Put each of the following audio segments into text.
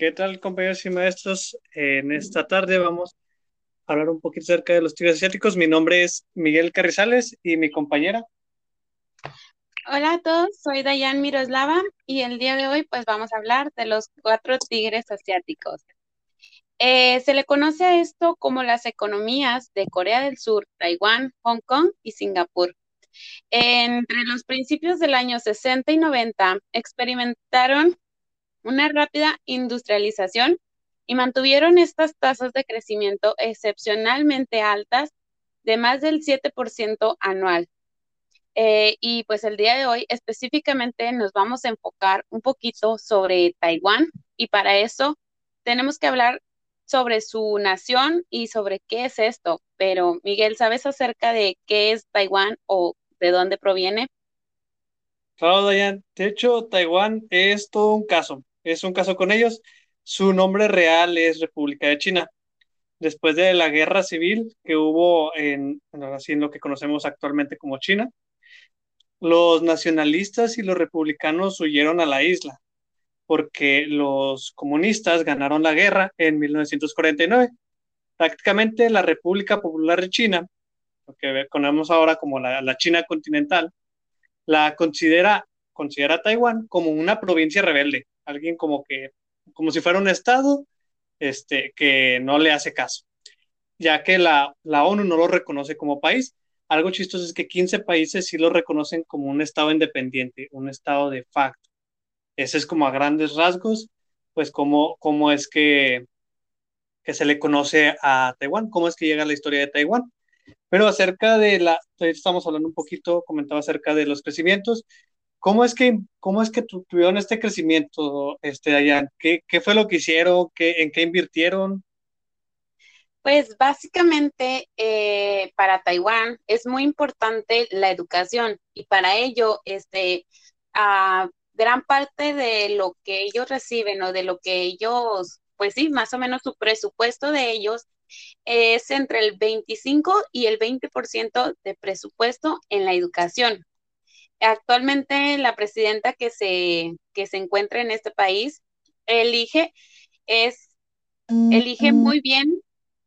¿Qué tal, compañeros y maestros? En esta tarde vamos a hablar un poquito acerca de los tigres asiáticos. Mi nombre es Miguel Carrizales y mi compañera. Hola a todos, soy Dayan Miroslava y el día de hoy pues vamos a hablar de los cuatro tigres asiáticos. Eh, se le conoce a esto como las economías de Corea del Sur, Taiwán, Hong Kong y Singapur. Entre los principios del año 60 y 90 experimentaron una rápida industrialización y mantuvieron estas tasas de crecimiento excepcionalmente altas de más del 7% anual. Eh, y pues el día de hoy específicamente nos vamos a enfocar un poquito sobre Taiwán y para eso tenemos que hablar sobre su nación y sobre qué es esto. Pero Miguel, ¿sabes acerca de qué es Taiwán o de dónde proviene? Claro. De hecho, Taiwán es todo un caso. Es un caso con ellos. Su nombre real es República de China. Después de la guerra civil que hubo en, en lo que conocemos actualmente como China, los nacionalistas y los republicanos huyeron a la isla porque los comunistas ganaron la guerra en 1949. Prácticamente la República Popular de China, lo que conocemos ahora como la, China continental, la considera, considera Taiwán como una provincia rebelde, alguien como que, como si fuera un estado este, que no le hace caso, ya que la, la ONU no lo reconoce como país. Algo chistoso es que 15 países sí lo reconocen como un estado independiente, un estado de facto. Ese es como a grandes rasgos, pues cómo, cómo es que, que se le conoce a Taiwán, cómo es que llega la historia de Taiwán. Pero acerca de la, estamos hablando un poquito, comentaba acerca de los crecimientos. ¿Cómo es que, cómo es que tuvieron este crecimiento, este, Dayan? ¿Qué, ¿Qué fue lo que hicieron? ¿Qué, ¿En qué invirtieron? Pues básicamente eh, para Taiwán es muy importante la educación y para ello, este, uh, gran parte de lo que ellos reciben o de lo que ellos, pues sí, más o menos su presupuesto de ellos es entre el 25 y el 20% de presupuesto en la educación. Actualmente la presidenta que se, que se encuentra en este país elige, es, elige muy bien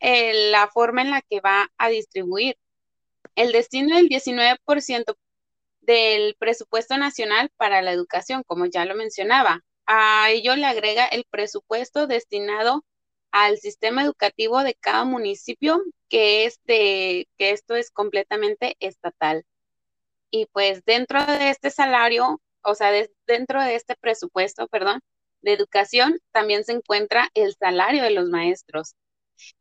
eh, la forma en la que va a distribuir. El destino del 19% del presupuesto nacional para la educación, como ya lo mencionaba. A ello le agrega el presupuesto destinado al sistema educativo de cada municipio, que, es que esto es completamente estatal. Y pues dentro de este salario, o sea, dentro de este presupuesto, perdón, de educación, también se encuentra el salario de los maestros,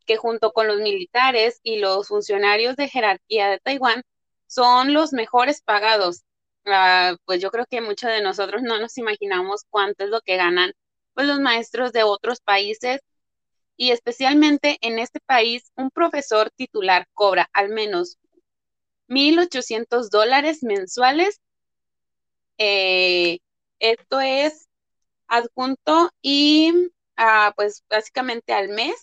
que junto con los militares y los funcionarios de jerarquía de Taiwán son los mejores pagados. Ah, pues yo creo que muchos de nosotros no nos imaginamos cuánto es lo que ganan pues, los maestros de otros países y especialmente en este país un profesor titular cobra al menos 1.800 dólares mensuales. Eh, esto es adjunto y ah, pues básicamente al mes.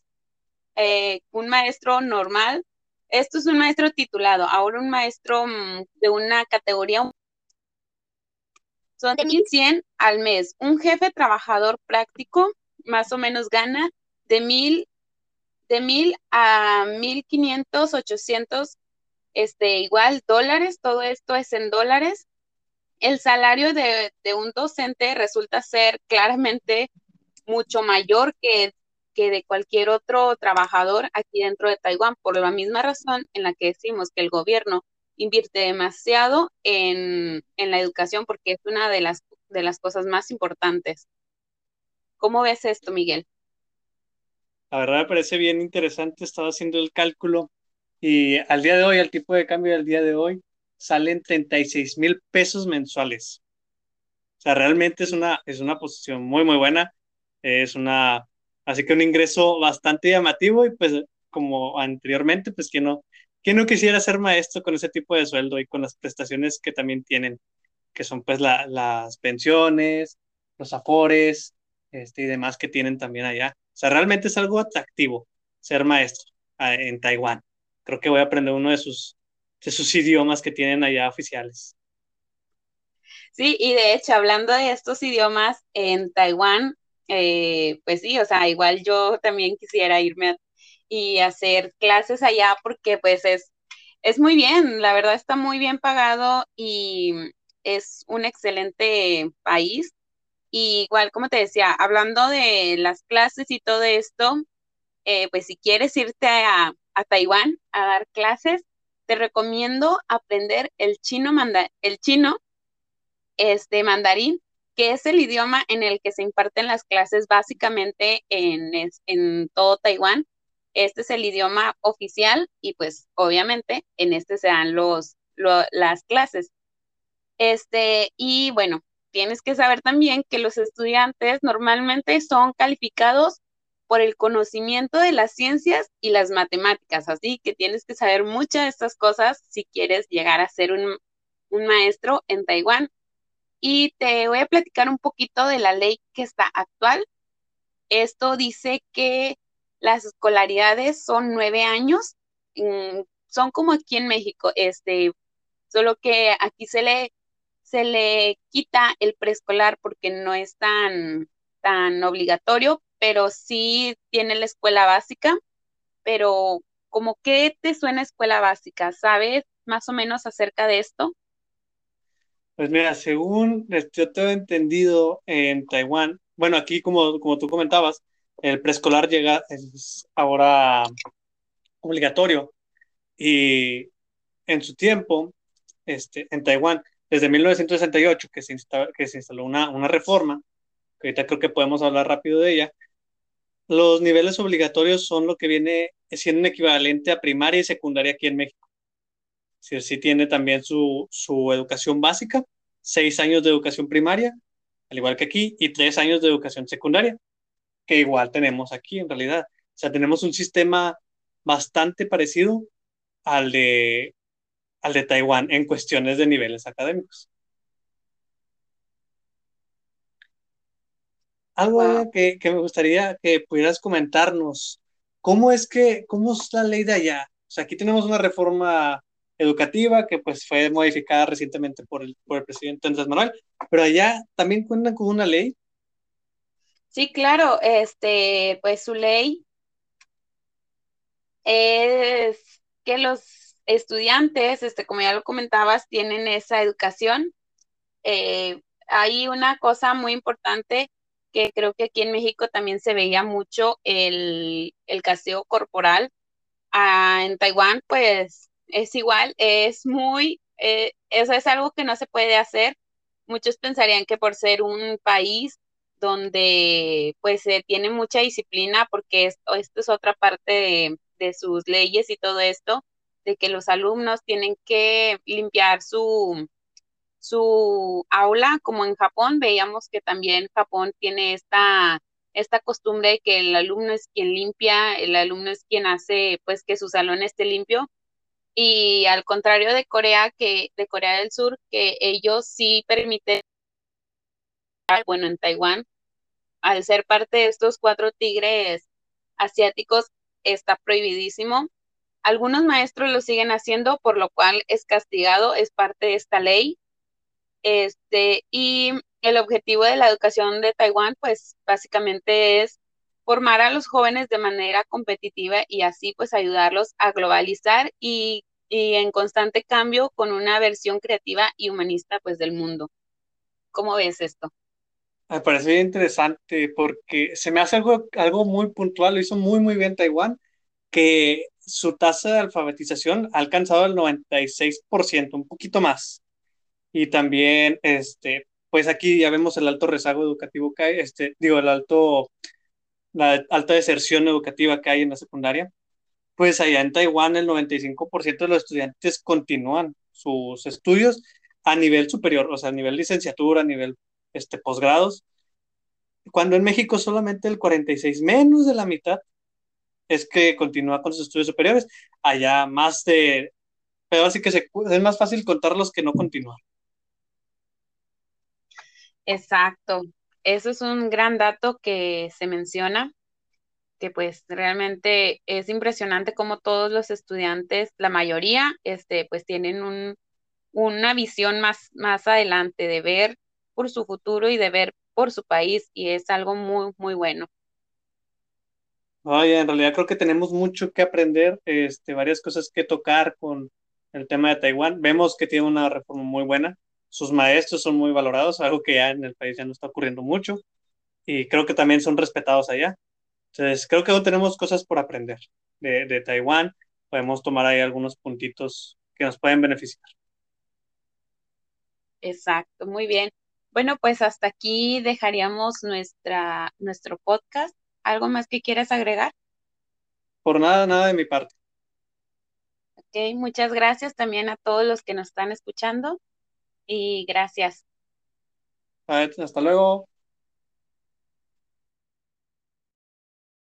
Eh, un maestro normal esto es un maestro titulado, ahora un maestro mm, de una categoría son de 1100 al mes. Un jefe trabajador práctico más o menos gana de mil de mil a mil quinientos, ochocientos, este, igual dólares, todo esto es en dólares. El salario de, de un docente resulta ser claramente mucho mayor que que de cualquier otro trabajador aquí dentro de Taiwán, por la misma razón en la que decimos que el gobierno invierte demasiado en, la educación porque es una de las, de las cosas más importantes. ¿Cómo ves esto, Miguel? La verdad me parece bien interesante, estaba haciendo el cálculo y al día de hoy, al tipo de cambio del día de hoy, salen 36 mil pesos mensuales. O sea, realmente es una, es una posición muy, muy buena. Es una Así que un ingreso bastante llamativo y pues como anteriormente, pues que no, que no quisiera ser maestro con ese tipo de sueldo y con las prestaciones que también tienen, que son pues las pensiones, los afores este, y demás que tienen también allá. O sea, realmente es algo atractivo ser maestro ah, en Taiwán. Creo que voy a aprender uno de sus, de sus idiomas que tienen allá oficiales. Sí, y de hecho, hablando de estos idiomas, en Taiwán eh, pues sí, o sea, igual yo también quisiera irme y hacer clases allá porque pues es, es muy bien, la verdad está muy bien pagado y es un excelente país. Y igual, como te decía, hablando de las clases y todo esto, eh, pues si quieres irte a, a, Taiwán a dar clases, te recomiendo aprender el chino, manda el chino, este mandarín, que es el idioma en el que se imparten las clases básicamente en, en todo Taiwán. Este es el idioma oficial y pues obviamente en este se dan los, las clases. Este, y bueno, tienes que saber también que los estudiantes normalmente son calificados por el conocimiento de las ciencias y las matemáticas, así que tienes que saber muchas de estas cosas si quieres llegar a ser un, maestro en Taiwán. Y te voy a platicar un poquito de la ley que está actual. Esto dice que las escolaridades son nueve años, mm, son como aquí en México, este, solo que aquí se le se le quita el preescolar porque no es tan, tan obligatorio, pero sí tiene la escuela básica. Pero, ¿como qué te suena escuela básica? ¿Sabes más o menos acerca de esto? Pues mira, según yo tengo entendido en Taiwán, bueno, aquí como, como tú comentabas, el preescolar llega, es ahora obligatorio. Y en su tiempo, este, en Taiwán, desde 1968 que se, instaló, que se instaló una, una reforma, que ahorita creo que podemos hablar rápido de ella, los niveles obligatorios son lo que viene siendo un equivalente a primaria y secundaria aquí en México. Sí, sí tiene también su, su educación básica, seis años de educación primaria, al igual que aquí, y tres años de educación secundaria, que igual tenemos aquí en realidad. O sea, tenemos un sistema bastante parecido al de, al de Taiwán en cuestiones de niveles académicos. Algo que, que, me gustaría que pudieras comentarnos, ¿cómo es que, cómo es la ley de allá? O sea, aquí tenemos una reforma educativa que pues fue modificada recientemente por el, por el presidente Andrés Manuel, pero allá también cuentan con una ley. Sí, claro, este, pues su ley es que los estudiantes, este, como ya lo comentabas, tienen esa educación. Eh, hay una cosa muy importante que creo que aquí en México también se veía mucho el, el caseo corporal. Ah, en Taiwán, pues es igual, es muy, eh, eso es algo que no se puede hacer. Muchos pensarían que por ser un país donde pues se tiene mucha disciplina, porque esto, esto es otra parte de, de sus leyes y todo esto, de que los alumnos tienen que limpiar su, su aula, como en Japón, veíamos que también Japón tiene esta, esta costumbre de que el alumno es quien limpia, el alumno es quien hace pues que su salón esté limpio. Y al contrario de Corea, que de Corea del Sur, que ellos sí permiten, bueno, en Taiwán, al ser parte de estos cuatro tigres asiáticos, está prohibidísimo algunos maestros lo siguen haciendo, por lo cual es castigado, es parte de esta ley. Este, y el objetivo de la educación de Taiwán, pues básicamente es formar a los jóvenes de manera competitiva y así pues ayudarlos a globalizar y, y en constante cambio con una versión creativa y humanista pues del mundo. ¿Cómo ves esto? Me parece interesante porque se me hace algo, algo muy puntual, lo hizo muy, muy bien Taiwán, que su tasa de alfabetización ha alcanzado el 96%, un poquito más. Y también, este, pues aquí ya vemos el alto rezago educativo que hay, este, digo, el alto, la alta deserción educativa que hay en la secundaria. Pues allá en Taiwán el 95% de los estudiantes continúan sus estudios a nivel superior, o sea, a nivel licenciatura, a nivel este, posgrados, cuando en México solamente el 46, menos de la mitad, es que continúa con sus estudios superiores. Allá más de, pero así que se, es más fácil contar los que no continúan. Exacto. Eso es un gran dato que se menciona, que pues realmente es impresionante como todos los estudiantes, la mayoría, este, pues tienen un, una visión más, más adelante de ver por su futuro y de ver por su país y es algo muy, muy bueno. Oye, en realidad creo que tenemos mucho que aprender, este, varias cosas que tocar con el tema de Taiwán. Vemos que tiene una reforma muy buena, sus maestros son muy valorados, algo que ya en el país ya no está ocurriendo mucho, y creo que también son respetados allá. Entonces, creo que aún tenemos cosas por aprender de, de Taiwán, podemos tomar ahí algunos puntitos que nos pueden beneficiar. Exacto, muy bien. Bueno, pues hasta aquí dejaríamos nuestra, nuestro podcast. ¿Algo más que quieras agregar? Por nada, nada de mi parte. Ok, muchas gracias también a todos los que nos están escuchando y gracias. Hasta luego.